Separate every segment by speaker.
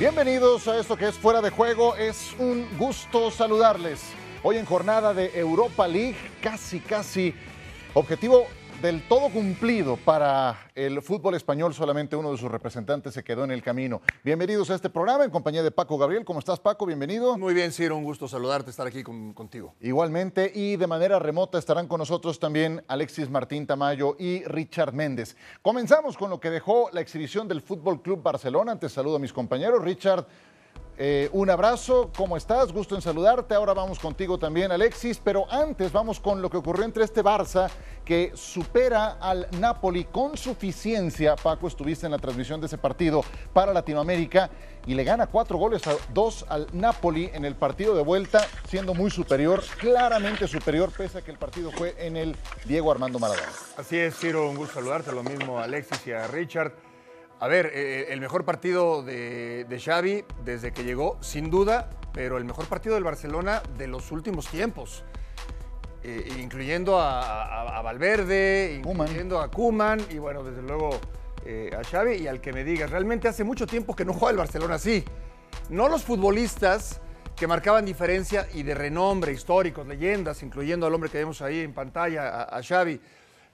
Speaker 1: Bienvenidos a esto que es Fuera de Juego. Es un gusto saludarles. Hoy en jornada de Europa League, casi, casi objetivo del todo cumplido para el fútbol español. Solamente uno de sus representantes se quedó en el camino. Bienvenidos a este programa en compañía de Paco Gabriel. ¿Cómo estás, Paco? Bienvenido.
Speaker 2: Muy bien, Ciro. Un gusto saludarte, estar aquí contigo.
Speaker 1: Igualmente, y de manera remota estarán con nosotros también Alexis Martín Tamayo y Richard Méndez. Comenzamos con lo que dejó la exhibición del Fútbol Club Barcelona. Antes saludo a mis compañeros. Richard, eh, un abrazo, ¿cómo estás? Gusto en saludarte. Ahora vamos contigo también, Alexis. Pero antes vamos con lo que ocurrió entre este Barça que supera al Napoli con suficiencia. Paco, estuviste en la transmisión de ese partido para Latinoamérica y le gana cuatro goles a dos al Napoli en el partido de vuelta, siendo muy superior, claramente superior, pese a que el partido fue en el Diego Armando Maradona.
Speaker 2: Así es, Ciro, un gusto saludarte. Lo mismo a Alexis y a Richard. A ver, eh, el mejor partido de, Xavi desde que llegó, sin duda, pero el mejor partido del Barcelona de los últimos tiempos. Eh, incluyendo a, Valverde, incluyendo a Kuman y bueno, desde luego eh, a Xavi y al que me digas, realmente hace mucho tiempo que no juega el Barcelona así. No los futbolistas que marcaban diferencia y de renombre, históricos, leyendas, incluyendo al hombre que vemos ahí en pantalla, a Xavi,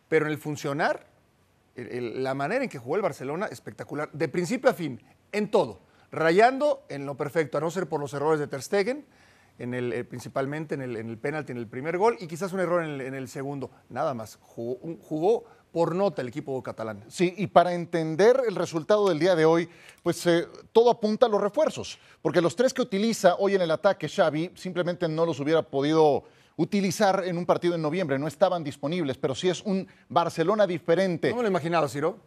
Speaker 2: pero en el funcionar la manera en que jugó el Barcelona, espectacular, de principio a fin, en todo, rayando en lo perfecto, a no ser por los errores de Ter Stegen, en el, eh, principalmente en el, en el penalti en el primer gol y quizás un error en el, segundo, nada más, jugó, por nota el equipo catalán.
Speaker 1: Sí, y para entender el resultado del día de hoy, pues eh, todo apunta a los refuerzos, porque los tres que utiliza hoy en el ataque Xavi simplemente no los hubiera podido utilizar en un partido en noviembre. No estaban disponibles, pero sí es un Barcelona diferente.
Speaker 2: No me lo imaginaba, Ciro.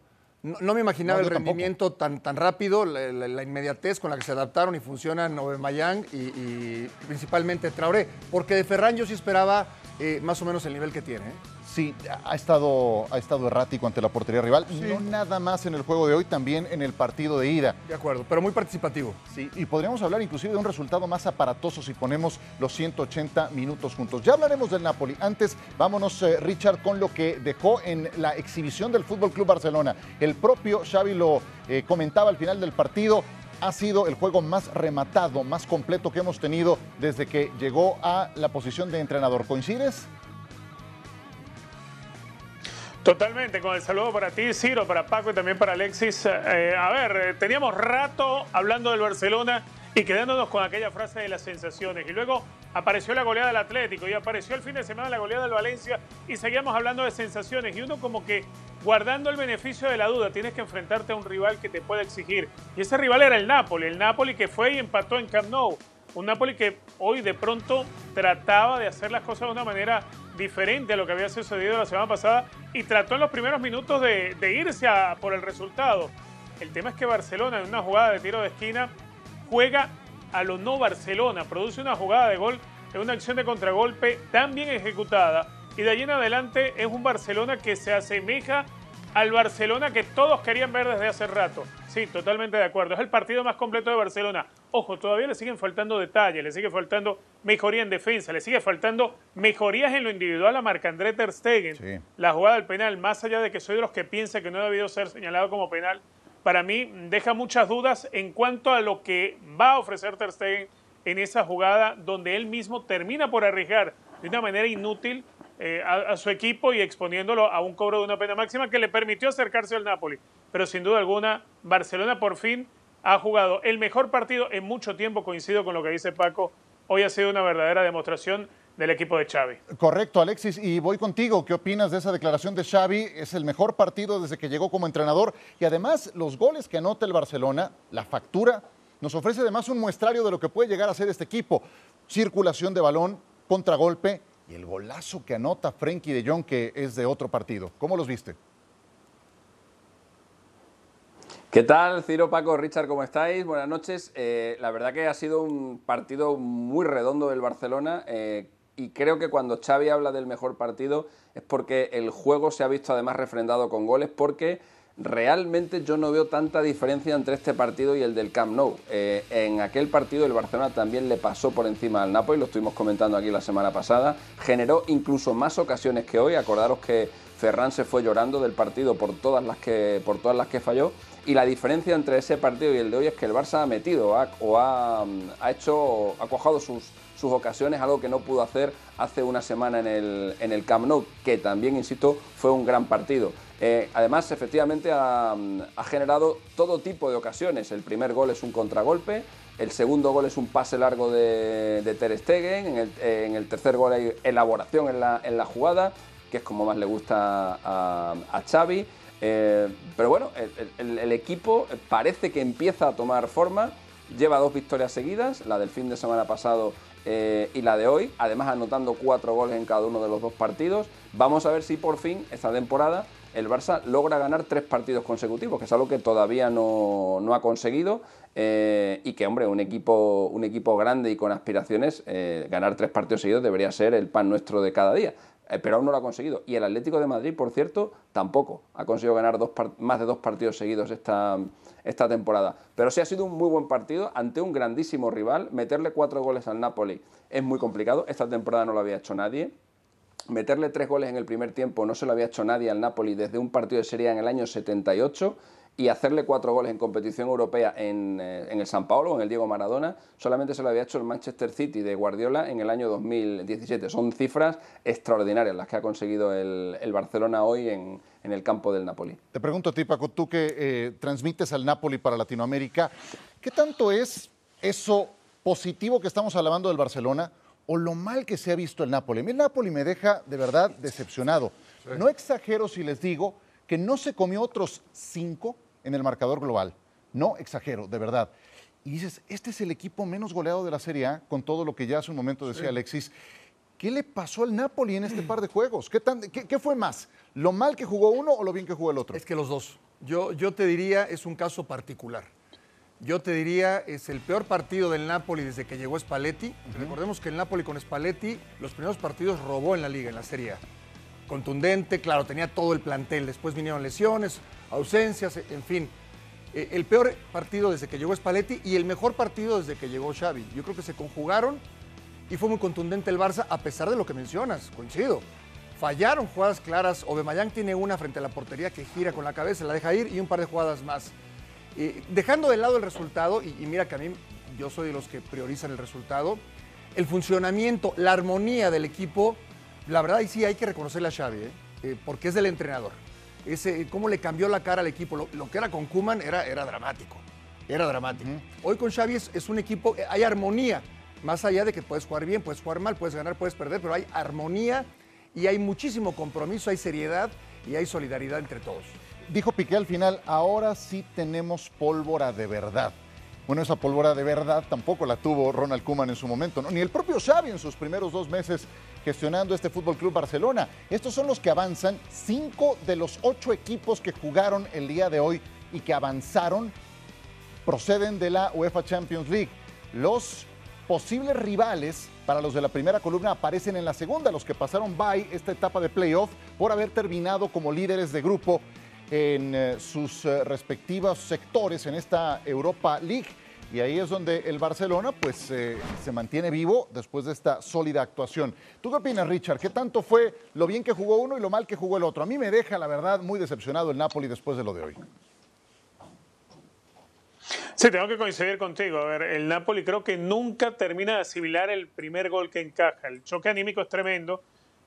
Speaker 2: No, me imaginaba el rendimiento tan, tan rápido, la, inmediatez con la que se adaptaron y funcionan Aubameyang y, y principalmente Traoré. Porque de Ferran yo sí esperaba eh, más o menos el nivel que tiene. ¿eh?
Speaker 1: Sí, ha estado, ha estado errático ante la portería rival. No nada más en el juego de hoy, también en el partido de ida.
Speaker 2: De acuerdo, pero muy participativo.
Speaker 1: Sí, y podríamos hablar inclusive de un resultado más aparatoso si ponemos los 180 minutos juntos. Ya hablaremos del Napoli. Antes, vámonos, eh, Richard, con lo que dejó en la exhibición del Fútbol Club Barcelona. El propio Xavi lo comentaba al final del partido ha sido el juego más rematado, más completo que hemos tenido desde que llegó a la posición de entrenador. ¿Coincides?
Speaker 3: Totalmente, con el saludo para ti, Ciro, para Paco y también para Alexis. Eh, a ver, eh, teníamos rato hablando del Barcelona y quedándonos con aquella frase de las sensaciones. Y luego apareció la goleada del Atlético y apareció el fin de semana la goleada del Valencia y seguíamos hablando de sensaciones. Y uno como que guardando el beneficio de la duda, tienes que enfrentarte a un rival que te puede exigir. Y ese rival era el Napoli, el Napoli que fue y empató en Camp Nou. Un Napoli que hoy de pronto trataba de hacer las cosas de una manera diferente a lo que había sucedido la semana pasada y trató en los primeros minutos de, irse por el resultado. El tema es que Barcelona en una jugada de tiro de esquina juega a lo no Barcelona, produce una jugada de gol en una acción de contragolpe tan bien ejecutada y de allí en adelante es un Barcelona que se asemeja al Barcelona que todos querían ver desde hace rato. Sí, totalmente de acuerdo. Es el partido más completo de Barcelona. Ojo, todavía le siguen faltando detalles, le sigue faltando mejoría en defensa, le sigue faltando mejorías en lo individual a Marc-André Ter Stegen. La jugada del penal, más allá de que soy de los que piensa que no ha debido ser señalado como penal, para mí deja muchas dudas en cuanto a lo que va a ofrecer Ter Stegen en esa jugada donde él mismo termina por arriesgar de una manera inútil eh, a, su equipo y exponiéndolo a un cobro de una pena máxima que le permitió acercarse al Napoli. Pero sin duda alguna, Barcelona por fin ha jugado el mejor partido en mucho tiempo, coincido con lo que dice Paco. Hoy ha sido una verdadera demostración del equipo de Xavi.
Speaker 1: Correcto, Alexis, y voy contigo. ¿Qué opinas de esa declaración de Xavi? Es el mejor partido desde que llegó como entrenador y además los goles que anota el Barcelona, la factura, nos ofrece además un muestrario de lo que puede llegar a ser este equipo. Circulación de balón, contragolpe y el golazo que anota Frenkie de Jong, que es de otro partido. ¿Cómo los viste?
Speaker 4: ¿Qué tal, Ciro, Paco, Richard? ¿Cómo estáis? Buenas noches. Eh, la verdad que ha sido un partido muy redondo del Barcelona eh, y creo que cuando Xavi habla del mejor partido es porque el juego se ha visto además refrendado con goles porque realmente yo no veo tanta diferencia entre este partido y el del Camp Nou. Eh, en aquel partido el Barcelona también le pasó por encima al Napoli, lo estuvimos comentando aquí la semana pasada, generó incluso más ocasiones que hoy, acordaros que Ferran se fue llorando del partido por todas las que, por todas las que falló Y la diferencia entre ese partido y el de hoy es que el Barça ha metido o ha, hecho, ha cuajado sus, sus ocasiones, algo que no pudo hacer hace una semana en el, en el Camp Nou, que también, insisto, fue un gran partido. Eh, además, efectivamente, ha, generado todo tipo de ocasiones. El primer gol es un contragolpe, el segundo gol es un pase largo de, Ter Stegen, en el, tercer gol hay elaboración en la, jugada, que es como más le gusta a, Xavi. Eh, pero bueno, el, equipo parece que empieza a tomar forma, lleva dos victorias seguidas, la del fin de semana pasado eh, y la de hoy, además anotando cuatro goles en cada uno de los dos partidos. Vamos a ver si por fin esta temporada el Barça logra ganar tres partidos consecutivos, que es algo que todavía no, ha conseguido eh, y que, hombre, un equipo, un equipo grande y con aspiraciones, eh, ganar tres partidos seguidos debería ser el pan nuestro de cada día. Eh, pero aún no lo ha conseguido. Y el Atlético de Madrid, por cierto, tampoco ha conseguido ganar más de dos partidos seguidos esta, esta temporada. Pero sí ha sido un muy buen partido ante un grandísimo rival. Meterle cuatro goles al Napoli es muy complicado. Esta temporada no lo había hecho nadie meterle tres goles en el primer tiempo no se lo había hecho nadie al Napoli desde un partido de Serie en el año 78 y hacerle cuatro goles en competición europea en, eh, el San Paulo, en el Diego Maradona, solamente se lo había hecho el Manchester City de Guardiola en el año 2017. Son cifras extraordinarias las que ha conseguido el, Barcelona hoy en, el campo del Napoli.
Speaker 1: Te pregunto a ti, Paco, tú que eh, transmites al Napoli para Latinoamérica, ¿qué tanto es eso positivo que estamos hablando del Barcelona? O lo mal que se ha visto el Napoli. el Napoli me deja de verdad decepcionado. No exagero si les digo que no se comió otros cinco en el marcador global. No exagero, de verdad. Y dices, este es el equipo menos goleado de la Serie A, con todo lo que ya hace un momento decía Alexis. ¿Qué le pasó al Napoli en este par de juegos? ¿Qué, qué, fue más? ¿Lo mal que jugó uno o lo bien que jugó el otro?
Speaker 2: Es que los dos. Yo, yo te diría, es un caso particular. Yo te diría, es el peor partido del Napoli desde que llegó Spalletti. Recordemos que el Napoli con Spalletti, los primeros partidos robó en la liga, en la Serie A. Contundente, claro, tenía todo el plantel. Después vinieron lesiones, ausencias, en fin. Eh, el peor partido desde que llegó Spalletti y el mejor partido desde que llegó Xavi. Yo creo que se conjugaron y fue muy contundente el Barça, a pesar de lo que mencionas, coincido. Fallaron jugadas claras. Obemayán tiene una frente a la portería que gira con la cabeza, la deja ir y un par de jugadas más dejando de lado el resultado, y, mira que a mí yo soy de los que priorizan el resultado, el funcionamiento, la armonía del equipo, la verdad, y sí hay que reconocerle a Xavi, ¿eh? Eh, porque es del entrenador. Ese, cómo le cambió la cara al equipo. Lo, que era con Kuman era, era dramático. Era dramático. Hoy con Xavi es, un equipo, eh, hay armonía. Más allá de que puedes jugar bien, puedes jugar mal, puedes ganar, puedes perder, pero hay armonía y hay muchísimo compromiso, hay seriedad y hay solidaridad entre todos
Speaker 1: dijo Piqué al final, ahora sí tenemos pólvora de verdad. Bueno, esa pólvora de verdad tampoco la tuvo Ronald Koeman en su momento, ni el propio Xavi en sus primeros dos meses gestionando este Fútbol Club Barcelona. Estos son los que avanzan, cinco de los ocho equipos que jugaron el día de hoy y que avanzaron proceden de la UEFA Champions League. Los posibles rivales para los de la primera columna aparecen en la segunda, los que pasaron by esta etapa de playoff por haber terminado como líderes de grupo en eh, sus eh, respectivos sectores en esta Europa League. Y ahí es donde el Barcelona pues eh, se mantiene vivo después de esta sólida actuación. ¿Tú qué opinas, Richard? ¿Qué tanto fue lo bien que jugó uno y lo mal que jugó el otro? A mí me deja, la verdad, muy decepcionado el Napoli después de lo de hoy.
Speaker 3: Sí, tengo que coincidir contigo. A ver, el Napoli creo que nunca termina de asimilar el primer gol que encaja. El choque anímico es tremendo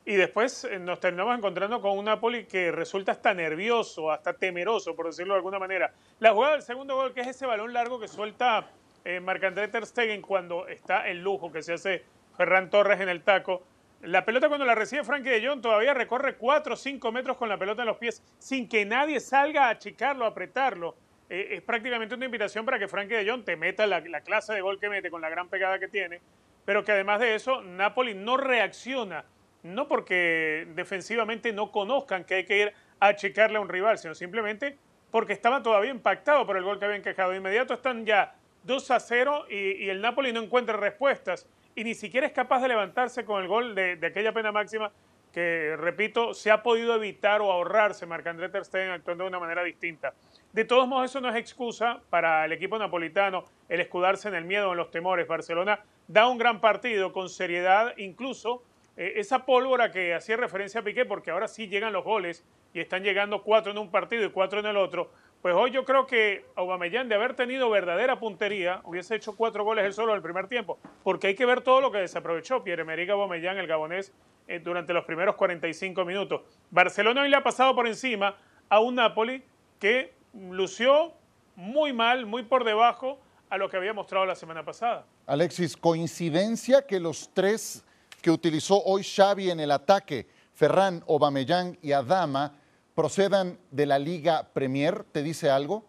Speaker 3: y después eh, nos terminamos encontrando con un Napoli que resulta hasta nervioso, hasta temeroso, por decirlo de alguna manera. La jugada del segundo gol, que es ese balón largo que suelta eh, Marc-André Ter cuando está el lujo que se hace Ferran Torres en el taco. La pelota cuando la recibe Frankie de Jong todavía recorre 4 o 5 metros con la pelota en los pies sin que nadie salga a achicarlo, a apretarlo. Eh, es prácticamente una invitación para que Frankie de Jong te meta la clase de gol que mete con la gran pegada que tiene, pero que además de eso Napoli no reacciona no porque defensivamente no conozcan que hay que ir a checarle a un rival, sino simplemente porque estaba todavía impactado por el gol que habían quejado. De inmediato están ya 2 a 0 y, el Napoli no encuentra respuestas y ni siquiera es capaz de levantarse con el gol de, aquella pena máxima que, repito, se ha podido evitar o ahorrarse Marc-André Ter actuando de una manera distinta. De todos modos, eso no es excusa para el equipo napolitano el escudarse en el miedo, en los temores. Barcelona da un gran partido con seriedad, incluso eh, esa pólvora que hacía referencia a Piqué, porque ahora sí llegan los goles y están llegando cuatro en un partido y cuatro en el otro, Pues hoy yo creo que Aubameyang, de haber tenido verdadera puntería, hubiese hecho cuatro goles él solo en el primer tiempo, porque hay que ver todo lo que desaprovechó Pierre-Emerick Aubameyang, el gabonés, eh, durante los primeros 45 minutos. Barcelona hoy le ha pasado por encima a un Napoli que lució muy mal, muy por debajo a lo que había mostrado la semana pasada.
Speaker 1: Alexis, coincidencia que los tres que utilizó hoy Xavi en el ataque, Ferran, Aubameyang y Adama, procedan de la Liga Premier, ¿te dice algo?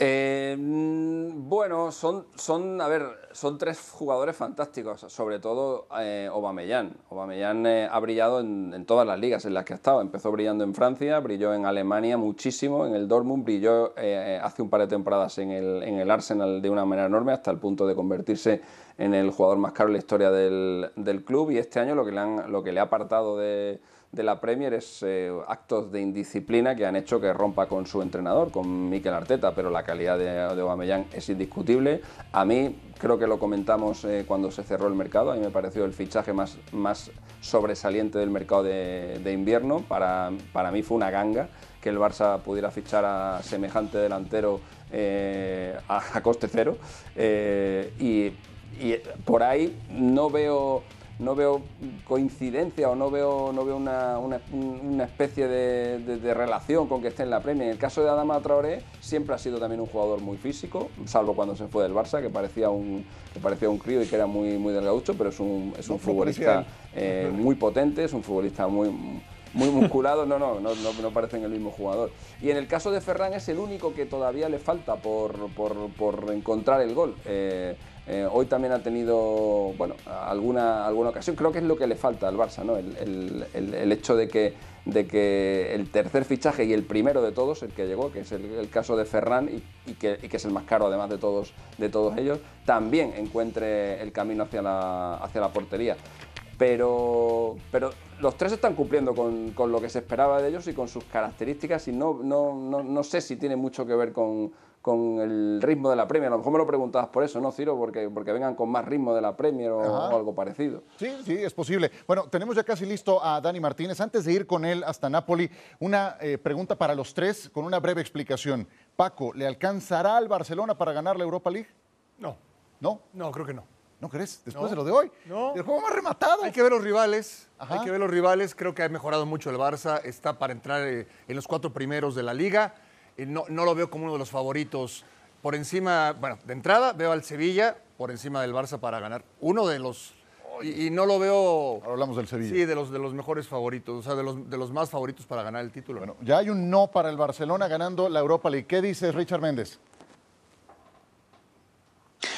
Speaker 4: Eh, bueno, son, son, a ver, son tres jugadores fantásticos, sobre todo eh, Aubameyang. Eh, ha brillado en, todas las ligas en las que ha estado. Empezó brillando en Francia, brilló en Alemania muchísimo, en el Dortmund, brilló eh, hace un par de temporadas en el, en el, Arsenal de una manera enorme, hasta el punto de convertirse en el jugador más caro en la historia del, del club. Y este año lo que le, han, lo que le ha apartado de de la Premier es eh, actos de indisciplina que han hecho que rompa con su entrenador, con Mikel Arteta, pero la calidad de, de es indiscutible. A mí, creo que lo comentamos eh, cuando se cerró el mercado, a mí me pareció el fichaje más, más sobresaliente del mercado de, invierno. Para, para, mí fue una ganga que el Barça pudiera fichar a semejante delantero eh, a, coste cero. y por ahí no veo no veo coincidencia o no veo, no veo una, una, especie de, relación con que esté en la Premier. En el caso de Adama Traoré siempre ha sido también un jugador muy físico, salvo cuando se fue del Barça, que parecía un, que parecía un crío y que era muy, muy delgaducho, pero es un, es un futbolista eh, muy potente, es un futbolista muy muy musculado, no, no, no, no, parecen el mismo jugador. Y en el caso de Ferran es el único que todavía le falta por, por, por encontrar el gol. Eh, eh, hoy también ha tenido bueno, alguna, alguna ocasión. Creo que es lo que le falta al Barça, ¿no? el, hecho de que, de que el tercer fichaje y el primero de todos, el que llegó, que es el, caso de Ferran y, que, es el más caro además de todos, de todos ellos, también encuentre el camino hacia la, hacia la portería. Pero, pero los tres están cumpliendo con, con, lo que se esperaba de ellos y con sus características y no, no, no, no sé si tiene mucho que ver con, con el ritmo de la Premier. A lo mejor me lo preguntabas por eso, ¿no, Ciro? Porque, porque vengan con más ritmo de la Premier o, algo parecido.
Speaker 1: Sí, sí, es posible. Bueno, tenemos ya casi listo a Dani Martínez. Antes de ir con él hasta Napoli, una eh, pregunta para los tres con una breve explicación. Paco, ¿le alcanzará al Barcelona para ganar la Europa League?
Speaker 2: No.
Speaker 1: ¿No?
Speaker 2: No, creo que no.
Speaker 1: ¿No crees? Después de lo de hoy.
Speaker 2: No.
Speaker 1: El juego más rematado.
Speaker 2: Hay que ver los rivales. Hay que ver los rivales. Creo que ha mejorado mucho el Barça. Está para entrar eh, en los cuatro primeros de la liga. No, no lo veo como uno de los favoritos. Por encima, bueno, de entrada veo al Sevilla por encima del Barça para ganar. Uno de los y, no lo veo.
Speaker 1: hablamos del Sevilla.
Speaker 2: Sí, de los, de los mejores favoritos, o sea, de los, de los más favoritos para ganar el título.
Speaker 1: Bueno, ya hay un no para el Barcelona ganando la Europa League. ¿Qué dices, Richard Méndez?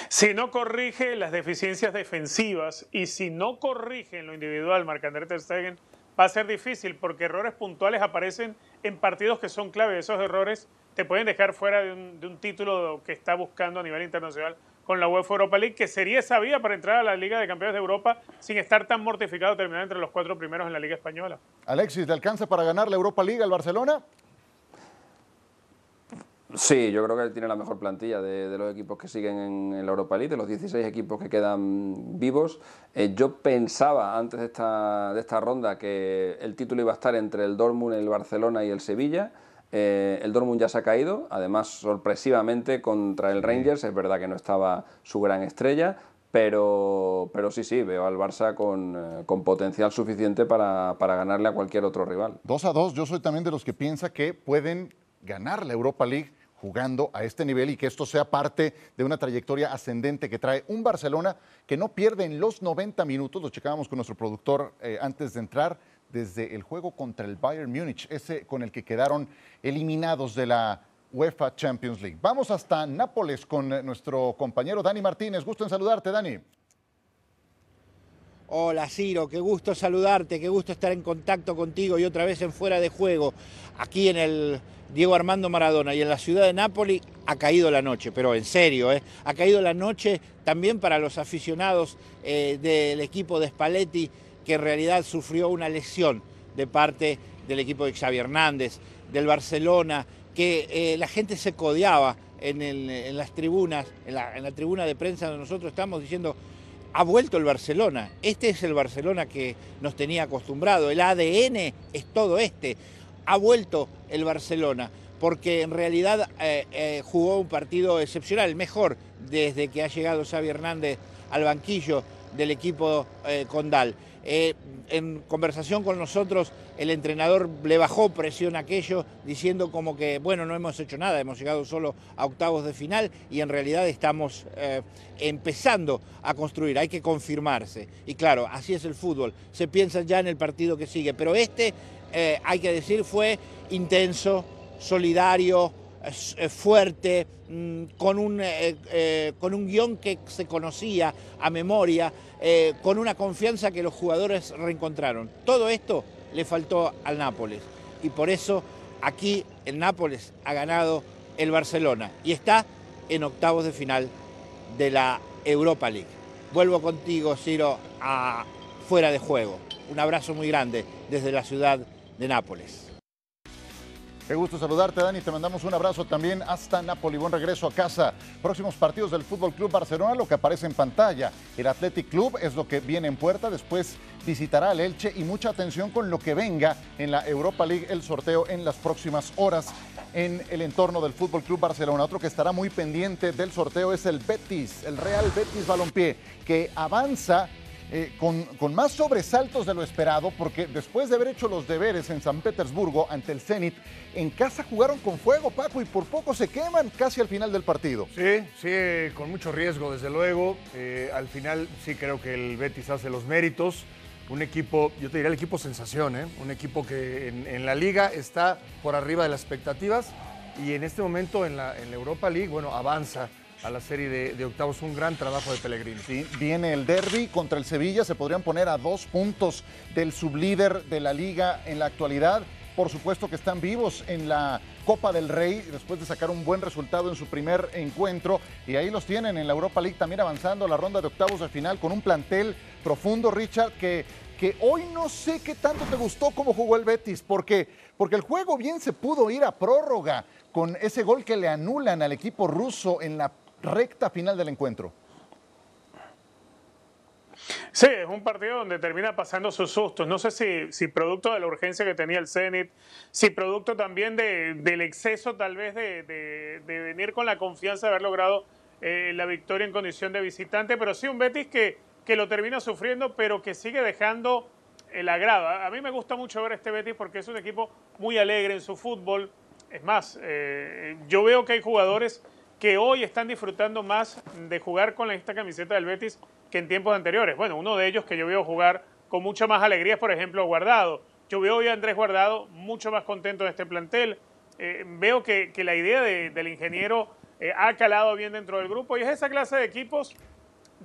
Speaker 3: Si no corrige las deficiencias defensivas y si no corrige en lo individual Marc-André Ter Stegen, va a ser difícil porque errores puntuales aparecen en partidos que son clave. Esos errores te pueden dejar fuera de un, título que está buscando a nivel internacional con la UEFA Europa League, que sería esa vía para entrar a la Liga de Campeones de Europa sin estar tan mortificado terminar entre los cuatro primeros en la Liga Española.
Speaker 1: Alexis, ¿le alcanza para ganar la Europa League al Barcelona?
Speaker 4: Sí, yo creo que tiene la mejor plantilla de, los equipos que siguen en, la Europa League, de los 16 equipos que quedan vivos. Eh, yo pensaba antes de esta, de esta ronda que el título iba a estar entre el Dortmund, el Barcelona y el Sevilla. Eh, el Dortmund ya se ha caído, además sorpresivamente contra el Rangers, es verdad que no estaba su gran estrella, pero, pero sí, sí, veo al Barça con, eh, con potencial suficiente para, para, ganarle a cualquier otro rival.
Speaker 1: Dos a dos, yo soy también de los que piensa que pueden ganar la Europa League jugando a este nivel y que esto sea parte de una trayectoria ascendente que trae un Barcelona que no pierde en los 90 minutos, lo checábamos con nuestro productor eh, antes de entrar, desde el juego contra el Bayern Múnich, ese con el que quedaron eliminados de la UEFA Champions League. Vamos hasta Nápoles con eh, nuestro compañero Dani Martínez. Gusto en saludarte, Dani.
Speaker 5: Hola Ciro, qué gusto saludarte, qué gusto estar en contacto contigo y otra vez en fuera de juego, aquí en el Diego Armando Maradona y en la ciudad de Nápoles ha caído la noche, pero en serio, ¿eh? ha caído la noche también para los aficionados eh, del equipo de Spalletti, que en realidad sufrió una lesión de parte del equipo de Xavi Hernández, del Barcelona, que eh, la gente se codeaba en, las tribunas, en la, en la tribuna de prensa donde nosotros estamos diciendo ha vuelto el Barcelona. Este es el Barcelona que nos tenía acostumbrado. El ADN es todo este. ha vuelto el Barcelona, porque en realidad eh, eh, jugó un partido excepcional, mejor desde que ha llegado Xavi Hernández al banquillo del equipo eh, Condal. En conversación con nosotros, el entrenador le bajó presión a aquello, diciendo como que, bueno, no hemos hecho nada, hemos llegado solo a octavos de final y en realidad estamos empezando a construir, hay que confirmarse. Y claro, así es el fútbol, se piensa ya en el partido que sigue, pero este, hay que decir, fue intenso, solidario, fuerte, mm, con un, eh, eh, con un guion que se conocía a memoria, eh, con una confianza que los jugadores reencontraron. Todo esto le faltó al Nápoles y por eso aquí el Nápoles ha ganado el Barcelona y está en octavos de final de la Europa League. Vuelvo contigo, Ciro, a fuera de juego. Un abrazo muy grande desde la ciudad de Nápoles.
Speaker 1: Qué gusto saludarte, Dani. Te mandamos un abrazo también hasta Napoli. Buen regreso a casa. Próximos partidos del Fútbol Club Barcelona, lo que aparece en pantalla. El Athletic Club es lo que viene en puerta. Después visitará al Elche y mucha atención con lo que venga en la Europa League, el sorteo en las próximas horas en el entorno del Fútbol Club Barcelona. Otro que estará muy pendiente del sorteo es el Betis, el Real Betis Balompié, que avanza eh, con, más sobresaltos de lo esperado, porque después de haber hecho los deberes en San Petersburgo ante el Zenit, en casa jugaron con fuego, Paco, y por poco se queman casi al final del partido.
Speaker 2: Sí, sí, con mucho riesgo, desde luego. Eh, al final sí creo que el Betis hace los méritos. Un equipo, yo te diría el equipo sensación, ¿eh? un equipo que en, la liga está por arriba de las expectativas y en este momento en la, en la Europa League, bueno, avanza a la serie de, octavos. Un gran trabajo de Pellegrini.
Speaker 1: Sí, viene el derby contra el Sevilla. Se podrían poner a dos puntos del sublíder de la liga en la actualidad. Por supuesto que están vivos en la Copa del Rey después de sacar un buen resultado en su primer encuentro. Y ahí los tienen en la Europa League también avanzando a la ronda de octavos de final con un plantel profundo, Richard, que, que hoy no sé qué tanto te gustó cómo jugó el Betis, porque, porque el juego bien se pudo ir a prórroga con ese gol que le anulan al equipo ruso en la recta final del encuentro.
Speaker 3: Sí, es un partido donde termina pasando sus sustos. No sé si, producto de la urgencia que tenía el Zenit, si producto también del exceso tal vez de, venir con la confianza de haber logrado eh, la victoria en condición de visitante, pero sí un Betis que, que lo termina sufriendo, pero que sigue dejando el agrado. A mí me gusta mucho ver este Betis porque es un equipo muy alegre en su fútbol. Es más, eh, yo veo que hay jugadores que hoy están disfrutando más de jugar con esta camiseta del Betis que en tiempos anteriores. Bueno, uno de ellos que yo veo jugar con mucha más alegría es, por ejemplo, Guardado. Yo veo hoy a Andrés Guardado mucho más contento de este plantel. Eh, veo que, la idea del ingeniero eh, ha calado bien dentro del grupo y es esa clase de equipos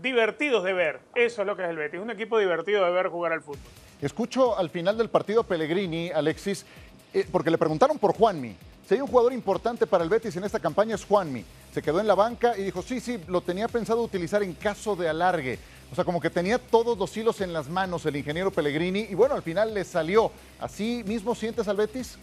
Speaker 3: divertidos de ver. Eso es lo que es el Betis, un equipo divertido de ver jugar al fútbol.
Speaker 1: Escucho al final del partido Pellegrini, Alexis, eh, porque le preguntaron por Juanmi. Si hay un jugador importante para el Betis en esta campaña es Juanmi. Se quedó en la banca y dijo, sí, sí, lo tenía pensado utilizar en caso de alargue. O sea, como que tenía todos los hilos en las manos el ingeniero Pellegrini y bueno, al final le salió. ¿Así mismo sientes al Betis?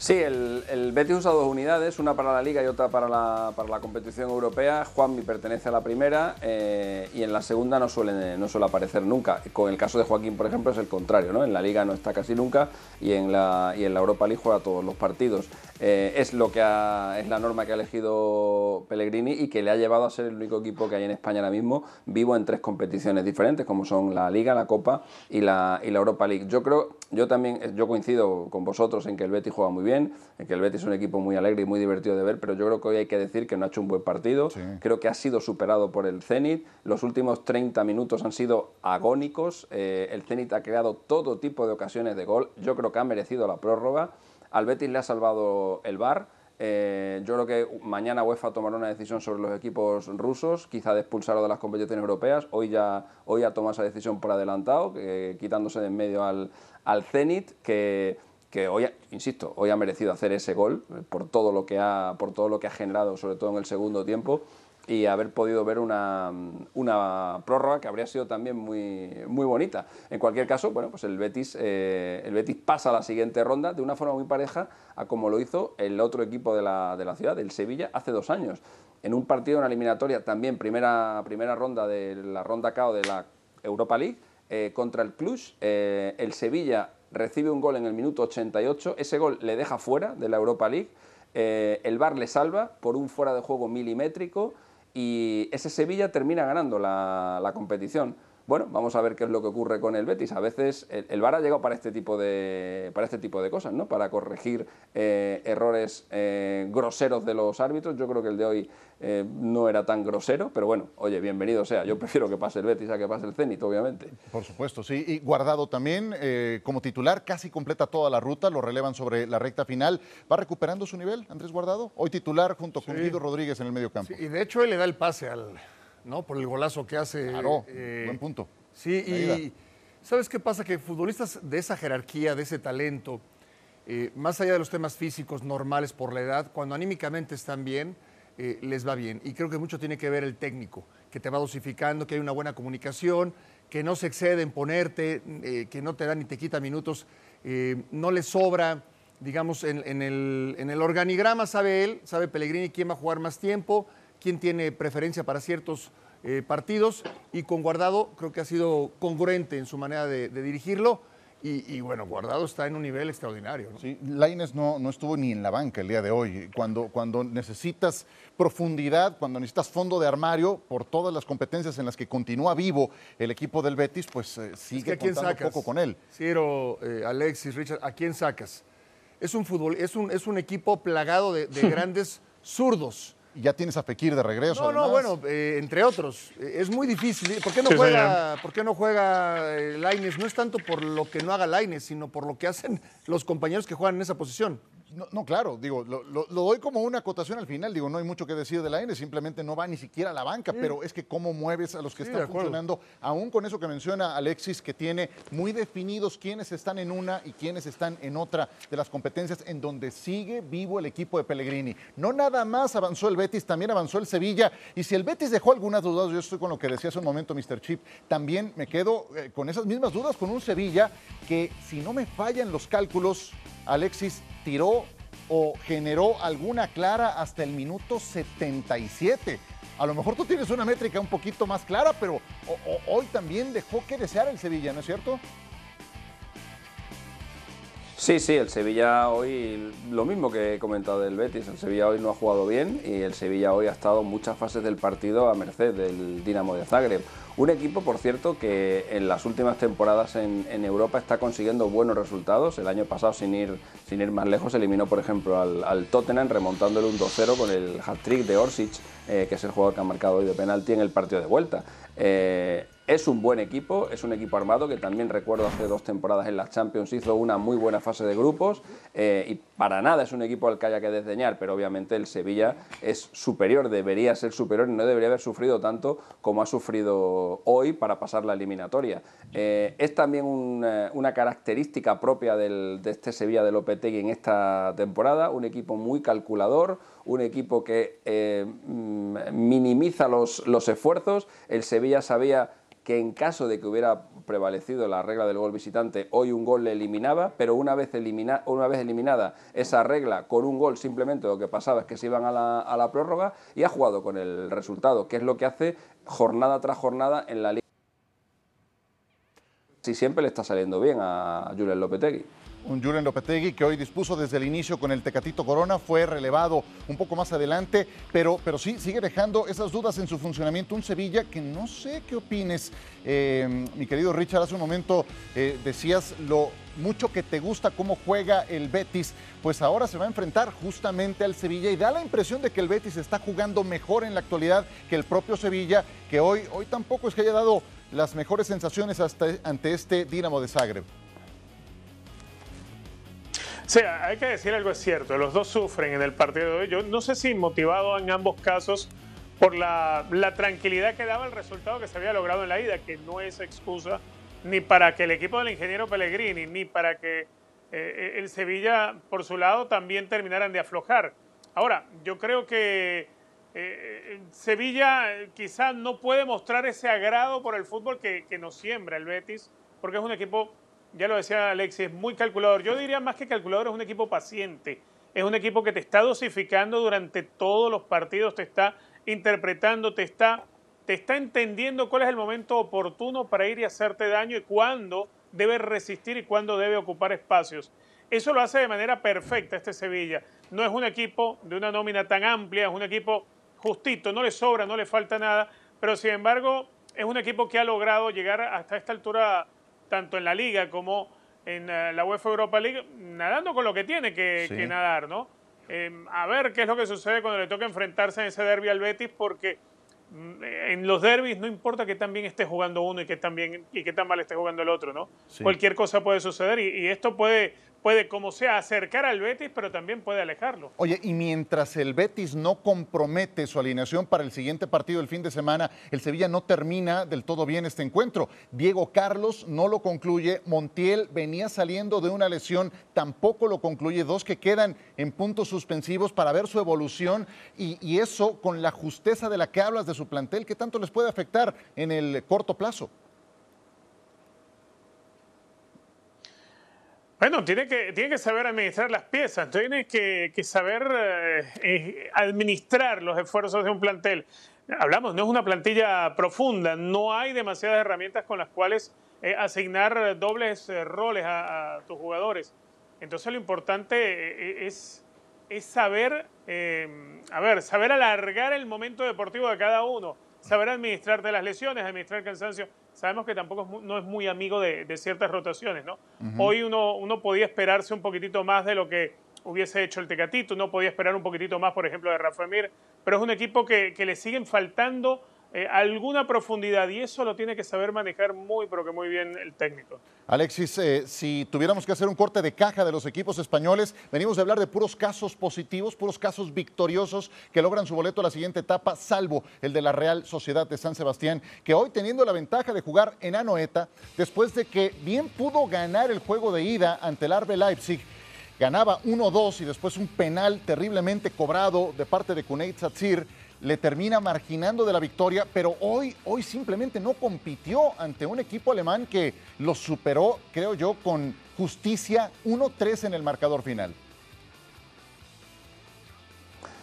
Speaker 4: Sí, el, Betis usa dos unidades, una para la Liga y otra para la, para la competición europea. Juanmi pertenece a la primera eh, y en la segunda no suele, no suele aparecer nunca. Con el caso de Joaquín, por ejemplo, es el contrario, ¿no? En la Liga no está casi nunca y en la, y en la Europa League juega todos los partidos. Eh, es, lo que es la norma que ha elegido Pellegrini y que le ha llevado a ser el único equipo que hay en España ahora mismo vivo en tres competiciones diferentes, como son la Liga, la Copa y la, y la Europa League. Yo creo, yo también, yo coincido con vosotros en que el Betis juega muy bien bien, que el Betis es un equipo muy alegre y muy divertido de ver, pero yo creo que hoy hay que decir que no ha hecho un buen partido. Creo que ha sido superado por el Zenit. Los últimos 30 minutos han sido agónicos. Eh, el Zenit ha creado todo tipo de ocasiones de gol. Yo creo que ha merecido la prórroga. Al Betis le ha salvado el VAR. Eh, yo creo que mañana UEFA tomará una decisión sobre los equipos rusos, quizá de expulsarlo de las competiciones europeas. Hoy ya hoy ha tomado esa decisión por adelantado, quitándose de en medio al, al Zenit, que que hoy, insisto, hoy ha merecido hacer ese gol por todo lo que ha, por todo lo que ha generado, sobre todo en el segundo tiempo, y haber podido ver una, una prórroga que habría sido también muy, muy bonita. En cualquier caso, bueno, pues el Betis, eh, el Betis pasa a la siguiente ronda de una forma muy pareja a como lo hizo el otro equipo de la, de la ciudad, el Sevilla, hace dos años. En un partido, en la eliminatoria, también primera, primera ronda de la ronda KO de la Europa League, eh, contra el Cluj, eh, el Sevilla recibe un gol en el minuto 88, ese gol le deja fuera de la Europa League, el VAR le salva por un fuera de juego milimétrico y ese Sevilla termina ganando la competición. Bueno, vamos a ver qué es lo que ocurre con el Betis. A veces el, VAR ha llegado para este tipo de, para este tipo de cosas, ¿no? Para corregir eh, errores eh, groseros de los árbitros. Yo creo que el de hoy eh, no era tan grosero, pero bueno, oye, bienvenido sea. Yo prefiero que pase el Betis a que pase el Zenit, obviamente.
Speaker 1: Por supuesto, sí. Y Guardado también, como titular, casi completa toda la ruta, lo relevan sobre la recta final. ¿Va recuperando su nivel, Andrés Guardado? Hoy titular junto con Guido Rodríguez en el medio campo.
Speaker 2: Sí, y de hecho él le da el pase al ¿no? Por el golazo que hace.
Speaker 1: Claro, eh, buen punto.
Speaker 2: Sí, y ¿sabes qué pasa? Que futbolistas de esa jerarquía, de ese talento, eh, más allá de los temas físicos normales por la edad, cuando anímicamente están bien, eh, les va bien. Y creo que mucho tiene que ver el técnico, que te va dosificando, que hay una buena comunicación, que no se excede en ponerte, que no te da ni te quita minutos, no le sobra digamos, en, el, en, el, organigrama sabe él, sabe Pellegrini quién va a jugar más tiempo, quién tiene preferencia para ciertos eh, partidos y con Guardado creo que ha sido congruente en su manera de, dirigirlo. Y, bueno, Guardado está en un nivel extraordinario.
Speaker 1: Sí, Laines no, no estuvo ni en la banca el día de hoy. Cuando, cuando necesitas profundidad, cuando necesitas fondo de armario, por todas las competencias en las que continúa vivo el equipo del Betis, pues eh, sigue es un poco con él.
Speaker 2: Ciro, eh, Alexis, Richard, ¿a quién sacas? Es un, fútbol, es un, es un equipo plagado de, de grandes zurdos
Speaker 1: ya tienes a Fekir de regreso.
Speaker 2: No, no, bueno, eh, entre otros. Eh, es muy difícil. ¿Por qué no juega, ¿por qué no juega eh, Laines? No es tanto por lo que no haga Laines, sino por lo que hacen los compañeros que juegan en esa posición.
Speaker 1: No, claro, digo, lo, doy como una acotación al final, digo, no hay mucho que decir de la N, simplemente no va ni siquiera a la banca, pero es que cómo mueves a los que están funcionando, aún con eso que menciona Alexis, que tiene muy definidos quiénes están en una y quiénes están en otra de las competencias en donde sigue vivo el equipo de Pellegrini. No nada más avanzó el Betis, también avanzó el Sevilla, y si el Betis dejó algunas dudas, yo estoy con lo que decía hace un momento Mr. Chip, también me quedo eh, con esas mismas dudas con un Sevilla que si no me fallan los cálculos, Alexis tiró o generó alguna clara hasta el minuto 77. A lo mejor tú tienes una métrica un poquito más clara, pero hoy también dejó que desear el Sevilla, ¿no es cierto?
Speaker 4: Sí, sí, el Sevilla hoy, lo mismo que he comentado del Betis, el Sevilla hoy no ha jugado bien y el Sevilla hoy ha estado muchas fases del partido a merced del Dinamo de Zagreb. Un equipo, por cierto, que en las últimas temporadas en, Europa está consiguiendo buenos resultados. El año pasado, sin ir, sin ir más lejos, eliminó, por ejemplo, al, Tottenham remontándole un 2-0 con el hat-trick de Orsic, eh, que es el jugador que ha marcado hoy de penalti en el partido de vuelta. Eh, es un buen equipo, es un equipo armado que también recuerdo hace dos temporadas en las Champions hizo una muy buena fase de grupos eh, y para nada es un equipo al que haya que desdeñar, pero obviamente el Sevilla es superior, debería ser superior y no debería haber sufrido tanto como ha sufrido hoy para pasar la eliminatoria. Eh, es también una característica propia de este Sevilla de Lopetegui en esta temporada, un equipo muy calculador, un equipo que eh, mm, minimiza los, los esfuerzos. El Sevilla sabía que en caso de que hubiera prevalecido la regla del gol visitante, hoy un gol le eliminaba, pero una vez, una vez eliminada esa regla con un gol, simplemente lo que pasaba es que se iban a la, a la prórroga y ha jugado con el resultado, que es lo que hace jornada tras jornada en la liga. Si siempre le está saliendo bien a Julen Lopetegui
Speaker 1: un Julen Lopetegui que hoy dispuso desde el inicio con el Tecatito Corona, fue relevado un poco más adelante, pero, pero sí sigue dejando esas dudas en su funcionamiento. Un Sevilla que no sé qué opines, eh, mi querido Richard, hace un momento eh, decías lo mucho que te gusta cómo juega el Betis, pues ahora se va a enfrentar justamente al Sevilla y da la impresión de que el Betis está jugando mejor en la actualidad que el propio Sevilla, que hoy, hoy tampoco es que haya dado las mejores sensaciones hasta, ante este Dinamo de Zagreb.
Speaker 3: Sí, hay que decir algo es cierto, los dos sufren en el partido de hoy. Yo no sé si motivado en ambos casos por la, tranquilidad que daba el resultado que se había logrado en la ida, que no es excusa ni para que el equipo del ingeniero Pellegrini, ni para que eh, el Sevilla, por su lado, también terminaran de aflojar. Ahora, yo creo que eh, Sevilla quizás no puede mostrar ese agrado por el fútbol que nos siembra el Betis, porque es un equipo ya lo decía Alexis, es muy calculador. Yo diría más que calculador, es un equipo paciente. Es un equipo que te está dosificando durante todos los partidos, te está interpretando, te está, te está entendiendo cuál es el momento oportuno para ir y hacerte daño y cuándo debe resistir y cuándo debe ocupar espacios. Eso lo hace de manera perfecta este Sevilla. No es un equipo de una nómina tan amplia, es un equipo justito, no le sobra, no le falta nada, pero sin embargo es un equipo que ha logrado llegar hasta esta altura, tanto en la liga como en eh, la UEFA Europa League, nadando con lo que tiene que, nadar, ¿no? Em, a ver qué es lo que sucede cuando le toca enfrentarse en ese derby al Betis, porque mm, en los derbis no importa que tan bien esté jugando uno y que tan, bien, y que tan mal esté jugando el otro, ¿no? Cualquier cosa puede suceder y, esto puede puede, como sea, acercar al Betis, pero también puede alejarlo.
Speaker 1: Oye, y mientras el Betis no compromete su alineación para el siguiente partido del fin de semana, el Sevilla no termina del todo bien este encuentro. Diego Carlos no lo concluye, Montiel venía saliendo de una lesión, tampoco lo concluye, dos que quedan en puntos suspensivos para ver su evolución y, y eso con la justeza de la que hablas de su plantel, ¿qué tanto les puede afectar en el corto plazo?
Speaker 3: Bueno, tiene que, tiene que saber administrar las piezas, tiene que, saber eh, eh, administrar los esfuerzos de un plantel. Hablamos, no es una plantilla profunda, no hay demasiadas herramientas con las cuales eh, asignar dobles roles a, tus jugadores. Entonces lo importante es, es saber, a ver, saber alargar el momento deportivo de cada uno, saber administrar de las lesiones, administrar el cansancio sabemos que tampoco no es muy amigo de, ciertas rotaciones, ¿no? Hoy uno, uno podía esperarse un poquitito más de lo que hubiese hecho el Tecatito, uno podía esperar un poquitito más, por ejemplo, de Rafa Mir, pero es un equipo que, que le siguen faltando eh, alguna profundidad y eso lo tiene que saber manejar muy, pero que muy bien el técnico.
Speaker 1: Alexis, eh, si tuviéramos que hacer un corte de caja de los equipos españoles, venimos de hablar de puros casos positivos, puros casos victoriosos que logran su boleto a la siguiente etapa, salvo el de la Real Sociedad de San Sebastián, que hoy teniendo la ventaja de jugar en Anoeta, después de que bien pudo ganar el juego de ida ante el Arbe Leipzig, ganaba 1-2 y después un penal terriblemente cobrado de parte de Kuneit Satsir, le termina marginando de la victoria, pero hoy, hoy simplemente no compitió ante un equipo alemán que lo superó, creo yo, con justicia 1-3 en el marcador final.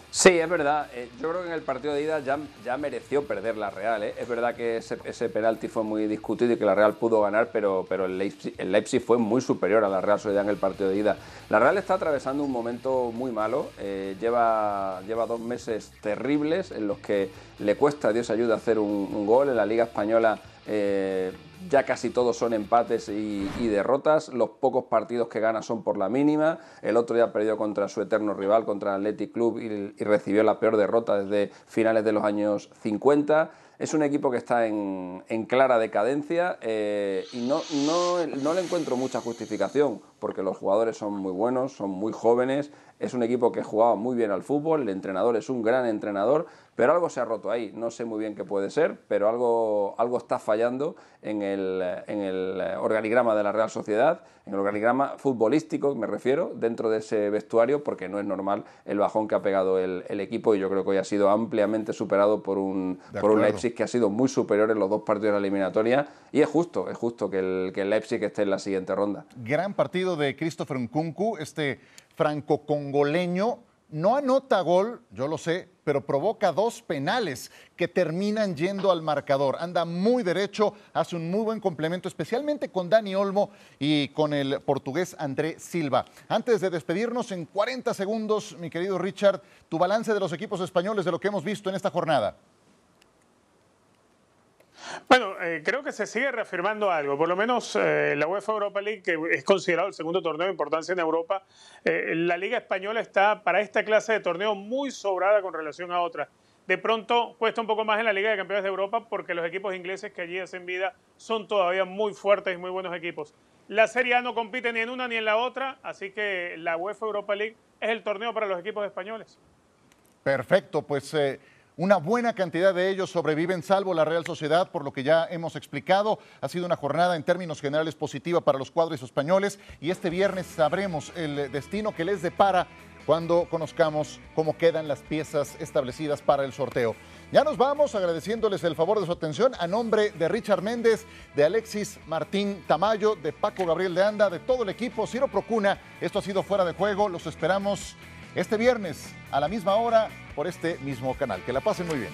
Speaker 4: Sí, es verdad. Eh, yo creo que en el partido de ida ya, ya mereció perder la Real. ¿eh? Es verdad que ese, penalti fue muy discutido y que la Real pudo ganar, pero, pero el, Leipzig, fue muy superior a la Real Sociedad en el partido de ida. La Real está atravesando un momento muy malo. Eh, lleva, lleva dos meses terribles en los que le cuesta Dios ayuda hacer un, gol. En la Liga Española ya casi todos son empates y, derrotas. Los pocos partidos que gana son por la mínima. El otro día perdió contra su eterno rival, contra el Athletic Club, y, recibió la peor derrota desde finales de los años 50. Es un equipo que está en, clara decadencia eh, y no, no, no le encuentro mucha justificación porque los jugadores son muy buenos, son muy jóvenes, es un equipo que jugaba muy bien al fútbol, el entrenador es un gran entrenador, pero algo se ha roto ahí, no sé muy bien qué puede ser, pero algo, algo está fallando en el, en el organigrama de la Real Sociedad, en el organigrama futbolístico, me refiero, dentro de ese vestuario, porque no es normal el bajón que ha pegado el, equipo y yo creo que hoy ha sido ampliamente superado por un, por un Leipzig que ha sido muy superior en los dos partidos de la eliminatoria y es justo, es justo que el, que el Leipzig esté en la siguiente ronda.
Speaker 1: Gran partido de Christopher Nkunku, este franco-congoleño, no anota gol, yo lo sé, pero provoca dos penales que terminan yendo al marcador. Anda muy derecho, hace un muy buen complemento, especialmente con Dani Olmo y con el portugués André Silva. Antes de despedirnos, en 40 segundos, mi querido Richard, tu balance de los equipos españoles de lo que hemos visto en esta jornada.
Speaker 3: Bueno, eh, creo que se sigue reafirmando algo. Por lo menos eh, la UEFA Europa League, que es considerado el segundo torneo de importancia en Europa, eh, la Liga Española está para esta clase de torneo muy sobrada con relación a otras. De pronto cuesta un poco más en la Liga de Campeones de Europa porque los equipos ingleses que allí hacen vida son todavía muy fuertes y muy buenos equipos. La Serie A no compite ni en una ni en la otra, así que la UEFA Europa League es el torneo para los equipos españoles.
Speaker 1: Perfecto, pues una buena cantidad de ellos sobreviven, salvo la Real Sociedad, por lo que ya hemos explicado. Ha sido una jornada en términos generales positiva para los cuadros españoles y este viernes sabremos el destino que les depara cuando conozcamos cómo quedan las piezas establecidas para el sorteo. Ya nos vamos agradeciéndoles el favor de su atención a nombre de Richard Méndez, de Alexis Martín Tamayo, de Paco Gabriel de Anda, de todo el equipo, Ciro Procuna. Esto ha sido fuera de juego, los esperamos este viernes a la misma hora por este mismo canal. Que la pasen muy bien.